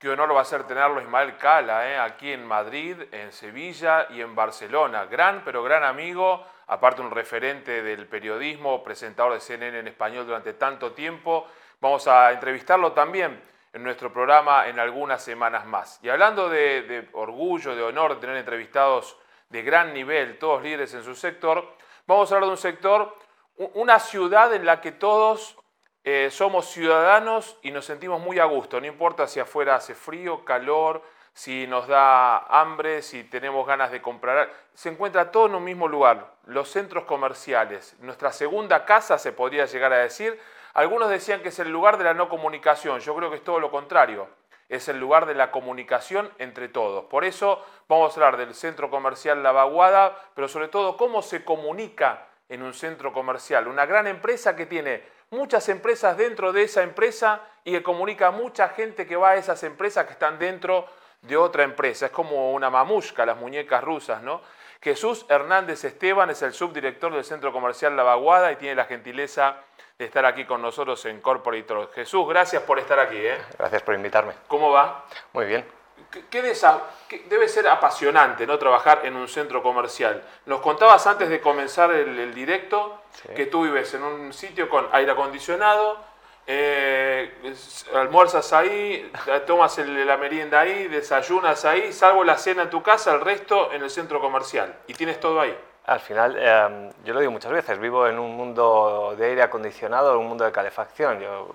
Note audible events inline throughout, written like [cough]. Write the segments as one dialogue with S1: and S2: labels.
S1: Qué honor va a ser tenerlo Ismael Cala, ¿eh? aquí en Madrid, en Sevilla y en Barcelona. Gran, pero gran amigo, aparte un referente del periodismo, presentador de CNN en español durante tanto tiempo. Vamos a entrevistarlo también en nuestro programa en algunas semanas más. Y hablando de, orgullo, de honor de tener entrevistados de gran nivel, todos líderes en su sector, vamos a hablar de un sector, una ciudad en la que todos eh, somos ciudadanos y nos sentimos muy a gusto, no importa si afuera hace frío, calor, si nos da hambre, si tenemos ganas de comprar. Se encuentra todo en un mismo lugar, los centros comerciales. Nuestra segunda casa, se podría llegar a decir. Algunos decían que es el lugar de la no comunicación, yo creo que es todo lo contrario. Es el lugar de la comunicación entre todos. Por eso vamos a hablar del centro comercial La Vaguada, pero sobre todo cómo se comunica en un centro comercial. Una gran empresa que tiene muchas empresas dentro de esa empresa y que comunica a mucha gente que va a esas empresas que están dentro de otra empresa. Es como una mamushka, las muñecas rusas, ¿no? Jesús Hernández Esteban es el subdirector del Centro Comercial La Vaguada y tiene la gentileza de estar aquí con nosotros en Corporator. Jesús, gracias por estar aquí. ¿eh?
S2: Gracias por invitarme.
S1: ¿Cómo va?
S2: Muy bien.
S1: ¿Qué, debe ser apasionante ¿no? trabajar en un centro comercial? Nos contabas antes de comenzar el, directo que tú vives en un sitio con aire acondicionado, eh, almuerzas ahí, tomas la merienda ahí, desayunas ahí, salvo la cena en tu casa, el resto en el centro comercial. Y tienes todo ahí.
S2: Al final, em, yo lo digo muchas veces, vivo en un mundo de aire acondicionado, en un mundo de calefacción. Yo,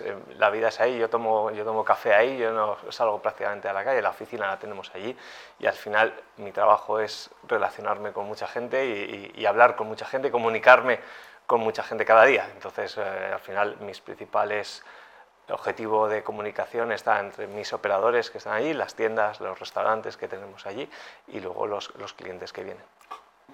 S2: em, la vida es ahí, yo tomo, yo tomo café ahí, yo no salgo prácticamente a la calle, la oficina la tenemos allí y al final mi trabajo es relacionarme con mucha gente y, hablar con mucha gente, comunicarme con mucha gente cada día. Entonces, eh, al final, mis principales objetivos de comunicación está entre mis operadores que están allí, las tiendas, los restaurantes que tenemos allí y luego los clientes que vienen.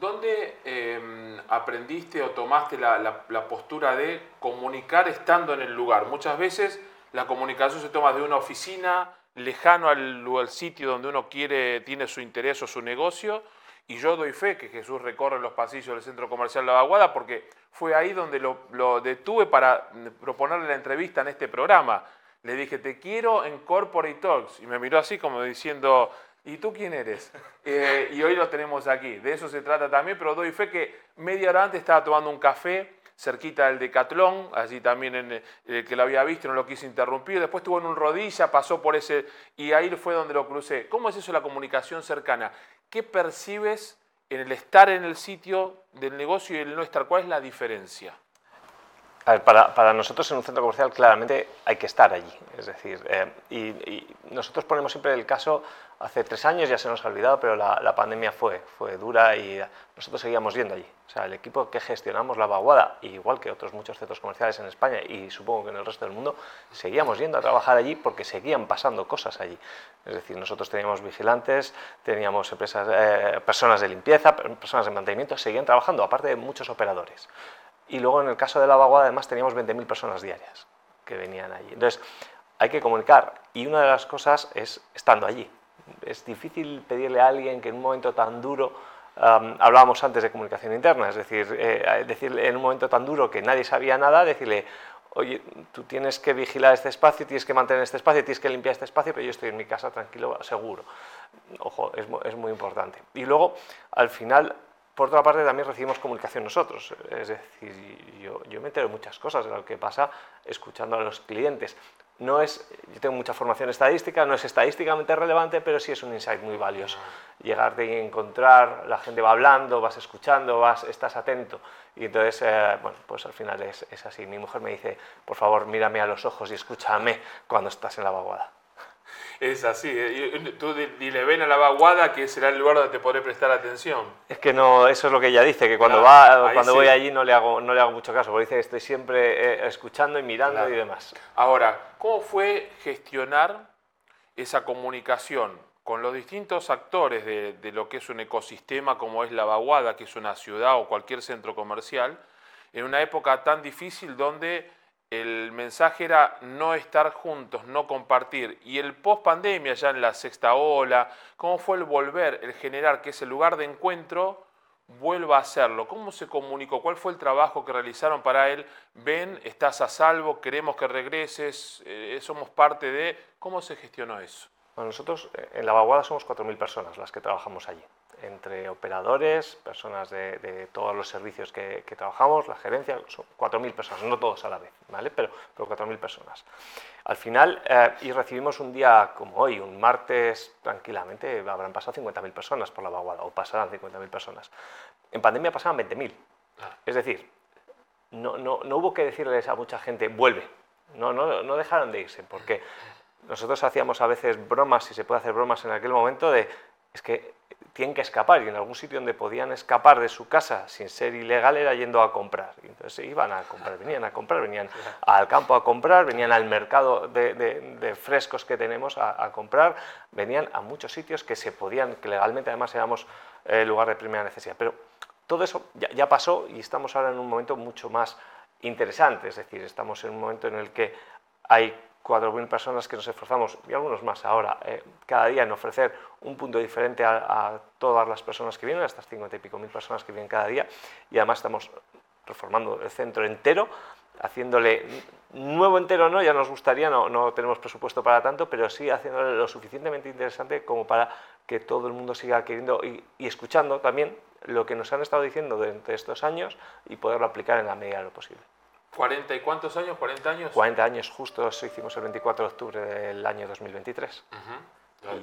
S1: ¿Dónde em, aprendiste o tomaste la, postura de comunicar estando en el lugar? Muchas veces la comunicación se toma de una oficina lejano al, sitio donde uno quiere, tiene su interés o su negocio, y yo doy fe que Jesús recorre los pasillos del centro comercial La Vaguada porque fue ahí donde lo, lo, detuve para proponerle la entrevista en este programa. Le dije, te quiero en Corporate Talks. Y me miró así como diciendo, ¿Y tú quién eres? [laughs] Eh, y hoy lo tenemos aquí. De eso se trata también, pero doy fe que media hora antes estaba tomando un café cerquita del Decatlón, allí también el eh, que lo había visto, no lo quise interrumpir. Después estuvo en un rodilla, pasó por ese, y ahí fue donde lo crucé. ¿Cómo es eso la comunicación cercana? ¿Qué percibes en el estar en el sitio del negocio y el no estar? ¿Cuál es la diferencia?
S2: Para, nosotros en un centro comercial claramente hay que estar allí. Es decir, eh, y, nosotros ponemos siempre el caso, hace tres años ya se nos ha olvidado, pero la, pandemia fue, fue dura y nosotros seguíamos yendo allí. O sea, el equipo que gestionamos la vaguada, igual que otros muchos centros comerciales en España y supongo que en el resto del mundo, seguíamos yendo a trabajar allí porque seguían pasando cosas allí. Es decir, nosotros teníamos vigilantes, teníamos eh, personas de limpieza, personas de mantenimiento, seguían trabajando, aparte de muchos operadores. Y luego en el caso de la vaguada además teníamos 20.000 personas diarias que venían allí. Entonces hay que comunicar y una de las cosas es estando allí. Es difícil pedirle a alguien que en un momento tan duro, hablábamos antes de comunicación interna, es decir, eh, decirle en un momento tan duro que nadie sabía nada, decirle, oye, tú tienes que vigilar este espacio, tienes que mantener este espacio, tienes que limpiar este espacio, pero yo estoy en mi casa tranquilo, seguro. Ojo, es, es muy importante. Y luego, al final, por otra parte, también recibimos comunicación nosotros. Es decir, yo, yo me entero de muchas cosas de lo que pasa escuchando a los clientes. No es, yo tengo mucha formación estadística, no es estadísticamente relevante, pero sí es un insight muy valioso. Llegar de encontrar, la gente va hablando, vas escuchando, vas, estás atento. Y entonces, eh, bueno, pues al final es, es así. Mi mujer me dice, por favor, mírame a los ojos y escúchame cuando estás en la vaguada
S1: es así. Eh, tú dile, ven a la vaguada que será el lugar donde te podré prestar atención.
S2: Es que no, eso es lo que ella dice, que cuando, va, cuando voy allí no le, hago, no le hago mucho caso, porque dice que estoy siempre eh, escuchando y mirando y demás.
S1: Ahora, ¿cómo fue gestionar esa comunicación con los distintos actores de, de lo que es un ecosistema como es la vaguada, que es una ciudad o cualquier centro comercial, en una época tan difícil donde el mensaje era no estar juntos, no compartir. Y el post pandemia, ya en la sexta ola, cómo fue el volver, el generar que ese lugar de encuentro vuelva a hacerlo. ¿Cómo se comunicó? ¿Cuál fue el trabajo que realizaron para él? Ven, estás a salvo, queremos que regreses, eh, somos parte de... ¿Cómo se gestionó eso?
S2: Bueno, nosotros eh, en la vaguada somos 4.000 personas las que trabajamos allí, entre operadores, personas de, todos los servicios que, trabajamos, la gerencia, son 4.000 personas, no todos a la vez, ¿vale? Pero, pero 4.000 personas. Al final, eh, y recibimos un día como hoy, un martes, tranquilamente, habrán pasado 50.000 personas por la vaguada, o pasarán 50.000 personas. En pandemia pasaban 20.000. Es decir, no, no, no, hubo que decirles a mucha gente, vuelve. No, no, no dejaron de irse, porque nosotros hacíamos a veces bromas, si se puede hacer bromas en aquel momento, de es que tienen que escapar y en algún sitio donde podían escapar de su casa sin ser ilegal era yendo a comprar. Entonces iban a comprar, venían a comprar, venían al campo a comprar, venían al mercado de, frescos que tenemos a, comprar, venían a muchos sitios que se podían, que legalmente además éramos eh, lugar de primera necesidad. Pero todo eso ya pasó y estamos ahora en un momento mucho más interesante, es decir, estamos en un momento en el que hay 4.000 personas que nos esforzamos, y algunos más ahora, eh, cada día en ofrecer un punto diferente a, todas las personas que vienen, a estas 50 y pico mil personas que vienen cada día, y además estamos reformando el centro entero, haciéndole nuevo entero no, ya nos gustaría, no, no tenemos presupuesto para tanto, pero sí haciéndole lo suficientemente interesante como para que todo el mundo siga queriendo y, y escuchando también lo que nos han estado diciendo durante estos años y poderlo aplicar en la medida de lo posible.
S1: ¿40 y cuántos años? ¿40 años?
S2: 40 años, justo eso hicimos el 24 de octubre del año 2023.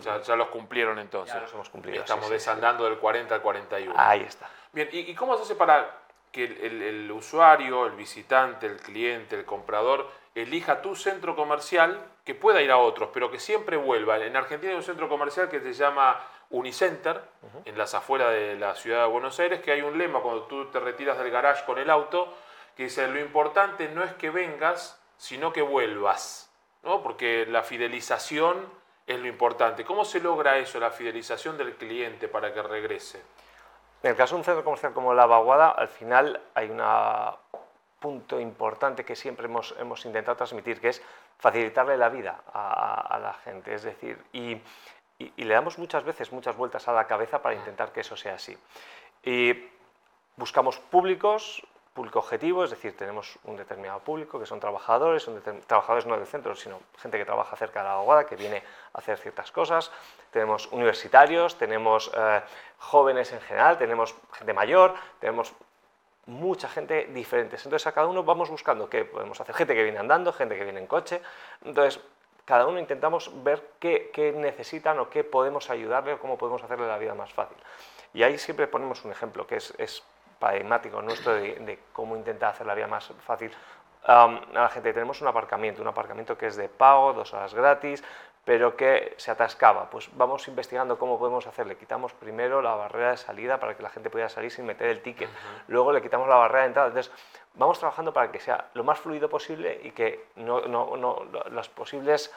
S1: ya, los cumplieron entonces.
S2: Ya los hemos cumplido.
S1: Estamos desandando del 40 al 41.
S2: Ahí está.
S1: Bien, ¿y, cómo se hace para que el, usuario, el visitante, el cliente, el comprador, elija tu centro comercial, que pueda ir a otros, pero que siempre vuelva? En Argentina hay un centro comercial que se llama Unicenter, en las afueras de la ciudad de Buenos Aires, que hay un lema cuando tú te retiras del garage con el auto, que dice, lo importante no es que vengas, sino que vuelvas, ¿no? porque la fidelización es lo importante. ¿Cómo se logra eso, la fidelización del cliente para que regrese?
S2: En el caso de un centro comercial como La Vaguada, al final hay un punto importante que siempre hemos, hemos, intentado transmitir, que es facilitarle la vida a, la gente. Es decir, y, y, le damos muchas veces muchas vueltas a la cabeza para intentar que eso sea así. Y buscamos públicos, público objetivo, es decir, tenemos un determinado público que son trabajadores, son trabajadores no del centro, sino gente que trabaja cerca de la aguada, que viene a hacer ciertas cosas, tenemos universitarios, tenemos eh, jóvenes en general, tenemos gente mayor, tenemos mucha gente diferente. Entonces a cada uno vamos buscando qué podemos hacer, gente que viene andando, gente que viene en coche, entonces cada uno intentamos ver qué, necesitan o qué podemos ayudarle o cómo podemos hacerle la vida más fácil. Y ahí siempre ponemos un ejemplo que es, es paradigmático nuestro de, cómo intentar hacer la vida más fácil a la gente. Tenemos un aparcamiento, un aparcamiento que es de pago, dos horas gratis, pero que se atascaba. Pues vamos investigando cómo podemos hacer. Le quitamos primero la barrera de salida para que la gente pueda salir sin meter el ticket. Luego le quitamos la barrera de entrada. Entonces, vamos trabajando para que sea lo más fluido posible y que no, no, no los posibles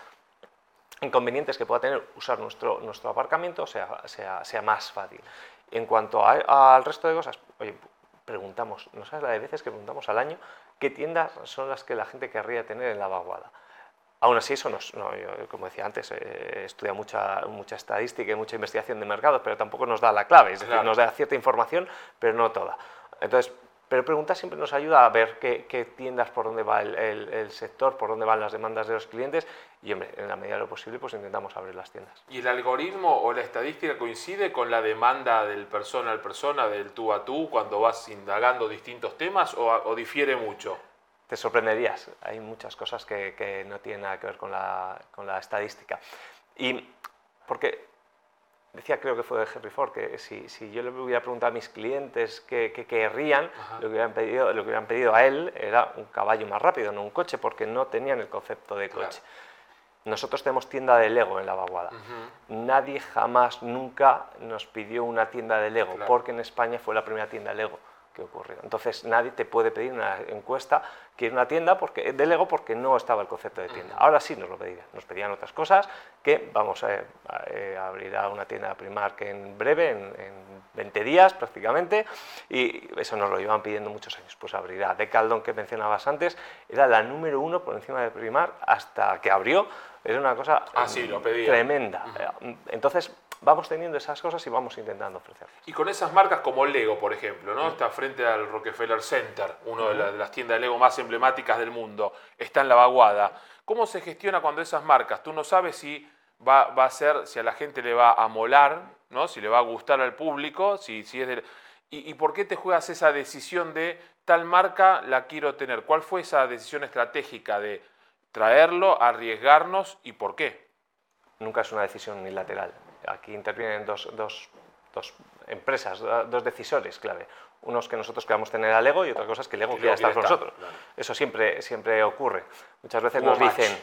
S2: inconvenientes que pueda tener usar nuestro, nuestro aparcamiento sea, sea, sea más fácil. En cuanto al resto de cosas, oye, preguntamos, no sabes la de veces que preguntamos al año qué tiendas son las que la gente querría tener en la vaguada. Aún así, eso nos, no, como decía antes, eh, estudia mucha, mucha estadística y mucha investigación de mercados, pero tampoco nos da la clave, es decir, nos da cierta información, pero no toda. Entonces, pero preguntar siempre nos ayuda a ver qué, tiendas, por dónde va el, sector, por dónde van las demandas de los clientes y, hombre, en la medida de lo posible, pues intentamos abrir las tiendas.
S1: ¿Y el algoritmo o la estadística coincide con la demanda del persona al persona, del tú a tú, cuando vas indagando distintos temas o, difiere mucho?
S2: Te sorprenderías. Hay muchas cosas que, que, no tienen nada que ver con la, con la estadística. Y porque decía creo que fue de Henry Ford, que si, si yo le hubiera preguntado a mis clientes qué, querrían, lo que, hubieran pedido, lo que hubieran pedido a él era un caballo más rápido, no un coche, porque no tenían el concepto de coche. Nosotros tenemos tienda de Lego en la vaguada. Nadie jamás, nunca nos pidió una tienda de Lego, porque en España fue la primera tienda de Lego que ocurrió. Entonces nadie te puede pedir una encuesta que una tienda porque, de Lego porque no estaba el concepto de tienda. Ahora sí nos lo pedían, nos pedían otras cosas que vamos a, abrir una tienda de Primark en breve, en, 20 días prácticamente, y eso nos lo iban pidiendo muchos años. Pues abrirá de Caldón que mencionabas antes, era la número uno por encima de Primark hasta que abrió, era una cosa
S1: ah, lo
S2: tremenda. Entonces vamos teniendo esas cosas y vamos intentando ofrecerlas.
S1: Y con esas marcas como Lego, por ejemplo, ¿no? Está frente al Rockefeller Center, una de, de, las tiendas de Lego más emblemáticas del mundo, está en la vaguada. ¿Cómo se gestiona cuando esas marcas, tú no sabes si va, va a ser, si a la gente le va a molar, ¿no? si le va a gustar al público, si, si es de... ¿Y, ¿Y por qué te juegas esa decisión de tal marca la quiero tener? ¿Cuál fue esa decisión estratégica de traerlo, arriesgarnos y por qué?
S2: Nunca es una decisión unilateral. Aquí intervienen dos, dos, dos empresas, dos decisores clave. Unos que nosotros queramos tener a Lego y otras cosas que Lego quiera estar con nosotros. Claro. Eso siempre, siempre ocurre. Muchas veces
S1: Hubo
S2: nos
S1: match.
S2: dicen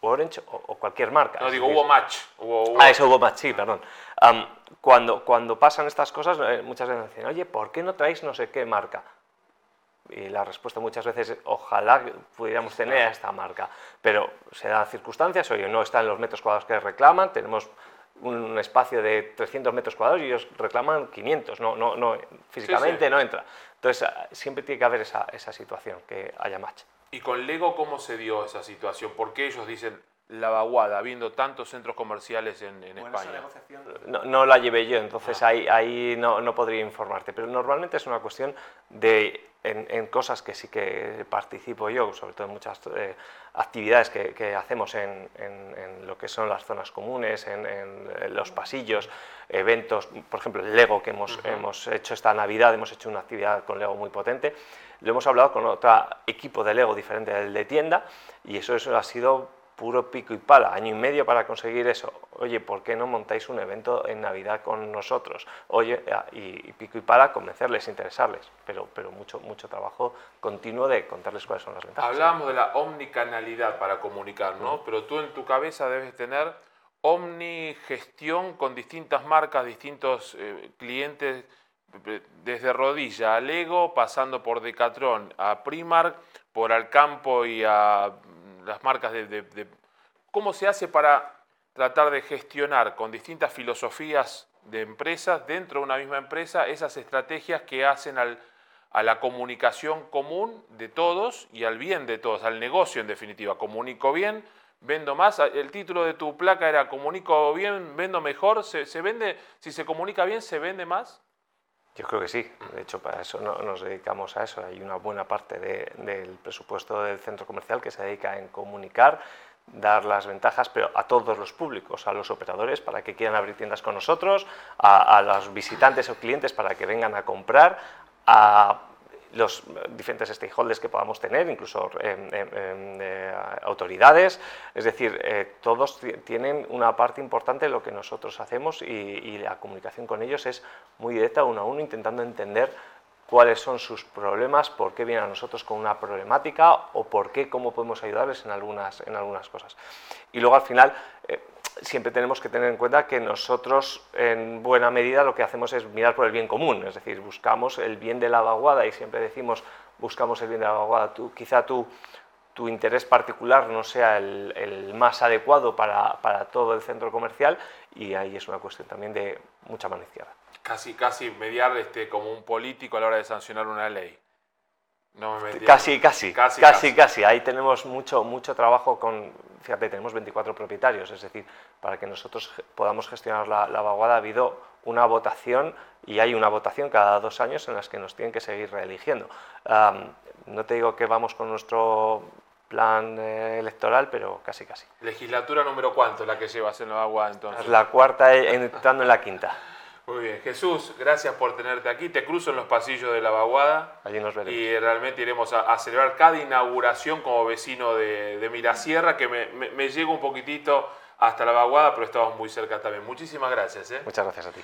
S2: Orange o, o, cualquier marca.
S1: No,
S2: Es
S1: digo, hubo match. Hubo, hubo-
S2: Ah, eso hubo match, sí, perdón. Am, cuando, cuando pasan estas cosas, eh, muchas veces dicen, oye, ¿por qué no traéis no sé qué marca? Y la respuesta muchas veces es, ojalá que pudiéramos tener a esta marca. Pero se dan circunstancias, oye, no están los metros cuadrados que reclaman, tenemos un espacio de 300 metros cuadrados y ellos reclaman 500, no, no, no, físicamente
S1: sí.
S2: no entra. Entonces, ah, siempre tiene que haber esa, esa situación, que haya match.
S1: ¿Y con Lego cómo se dio esa situación? ¿Por qué ellos dicen la vaguada, habiendo tantos centros comerciales en, en España?
S2: No, no la llevé yo, entonces ahí, ahí no, no podría informarte, pero normalmente es una cuestión de, en, en cosas que sí que participo yo, sobre todo en muchas eh, actividades que, que hacemos en, en- en lo que son las zonas comunes, en, en los pasillos, eventos, por ejemplo, el Lego que hemos, hemos hecho esta Navidad, hemos hecho una actividad con Lego muy potente, lo hemos hablado con otro equipo de Lego diferente del de tienda y eso, eso ha sido puro pico y pala, año y medio para conseguir eso. Oye, ¿por qué no montáis un evento en Navidad con nosotros? Oye, ah, y, y pico y pala, convencerles, interesarles, pero, pero mucho, mucho trabajo continuo de contarles cuáles son las ventajas.
S1: Hablábamos de la omnicanalidad para comunicar, ¿no? Pero tú en tu cabeza debes tener omnigestión con distintas marcas, distintos eh, clientes, eh, desde Rodilla a Lego, pasando por Decathlon a Primark, por Alcampo y a mm, las marcas de, ¿Cómo se hace para tratar de gestionar con distintas filosofías de empresas, dentro de una misma empresa, esas estrategias que hacen al, a la comunicación común de todos y al bien de todos, al negocio en definitiva. Comunico bien, vendo más. El título de tu placa era comunico bien, vendo mejor. ¿Se, se vende, si se comunica bien, se vende más?
S2: Yo creo que sí, de hecho para eso no- nos dedicamos a eso. Hay una buena parte de- del presupuesto del centro comercial que se dedica en comunicar, dar las ventajas, pero a todos los públicos, a los operadores para que quieran abrir tiendas con nosotros, a, a los visitantes o clientes para que vengan a comprar, a los diferentes stakeholders que podamos tener, incluso eh, eh, eh, autoridades, es decir, eh, todos ti- tienen una parte importante de lo que nosotros hacemos y, y la comunicación con ellos es muy directa uno a uno, intentando entender cuáles son sus problemas, por qué vienen a nosotros con una problemática o por qué, cómo podemos ayudarles en algunas, en algunas cosas. Y luego al final eh, siempre tenemos que tener en cuenta que nosotros en buena medida lo que hacemos es mirar por el bien común, es decir, buscamos el bien de la vaguada y siempre decimos buscamos el bien de la vaguada. Tú, quizá tú tu interés particular no sea el, el más adecuado para, para todo el centro comercial y ahí es una cuestión también de mucha mano izquierda.
S1: Casi, casi mediar este, como un político a la hora de sancionar una ley. No me metí-
S2: Casi, casi,
S1: Casi,
S2: casi, casi,
S1: casi.
S2: Ahí tenemos mucho, mucho trabajo con, fíjate, tenemos 24 propietarios, es decir, para que nosotros podamos gestionar la, la vaguada ha habido una votación y hay una votación cada dos años en las que nos tienen que seguir reeligiendo. Am, no te digo que vamos con nuestro plan eh, electoral, pero casi, casi.
S1: Legislatura número cuánto la que llevas en la agua entonces.
S2: Es la cuarta eh, entrando en la quinta.
S1: Muy bien, Jesús, gracias por tenerte aquí. Te cruzo en los pasillos de la vaguada
S2: Allí nos veremos.
S1: y realmente iremos a, a celebrar cada inauguración como vecino de, de Mirasierra, que me, me, me llego un poquitito hasta la vaguada, pero estamos muy cerca también. Muchísimas gracias. ¿eh?
S2: Muchas gracias a ti.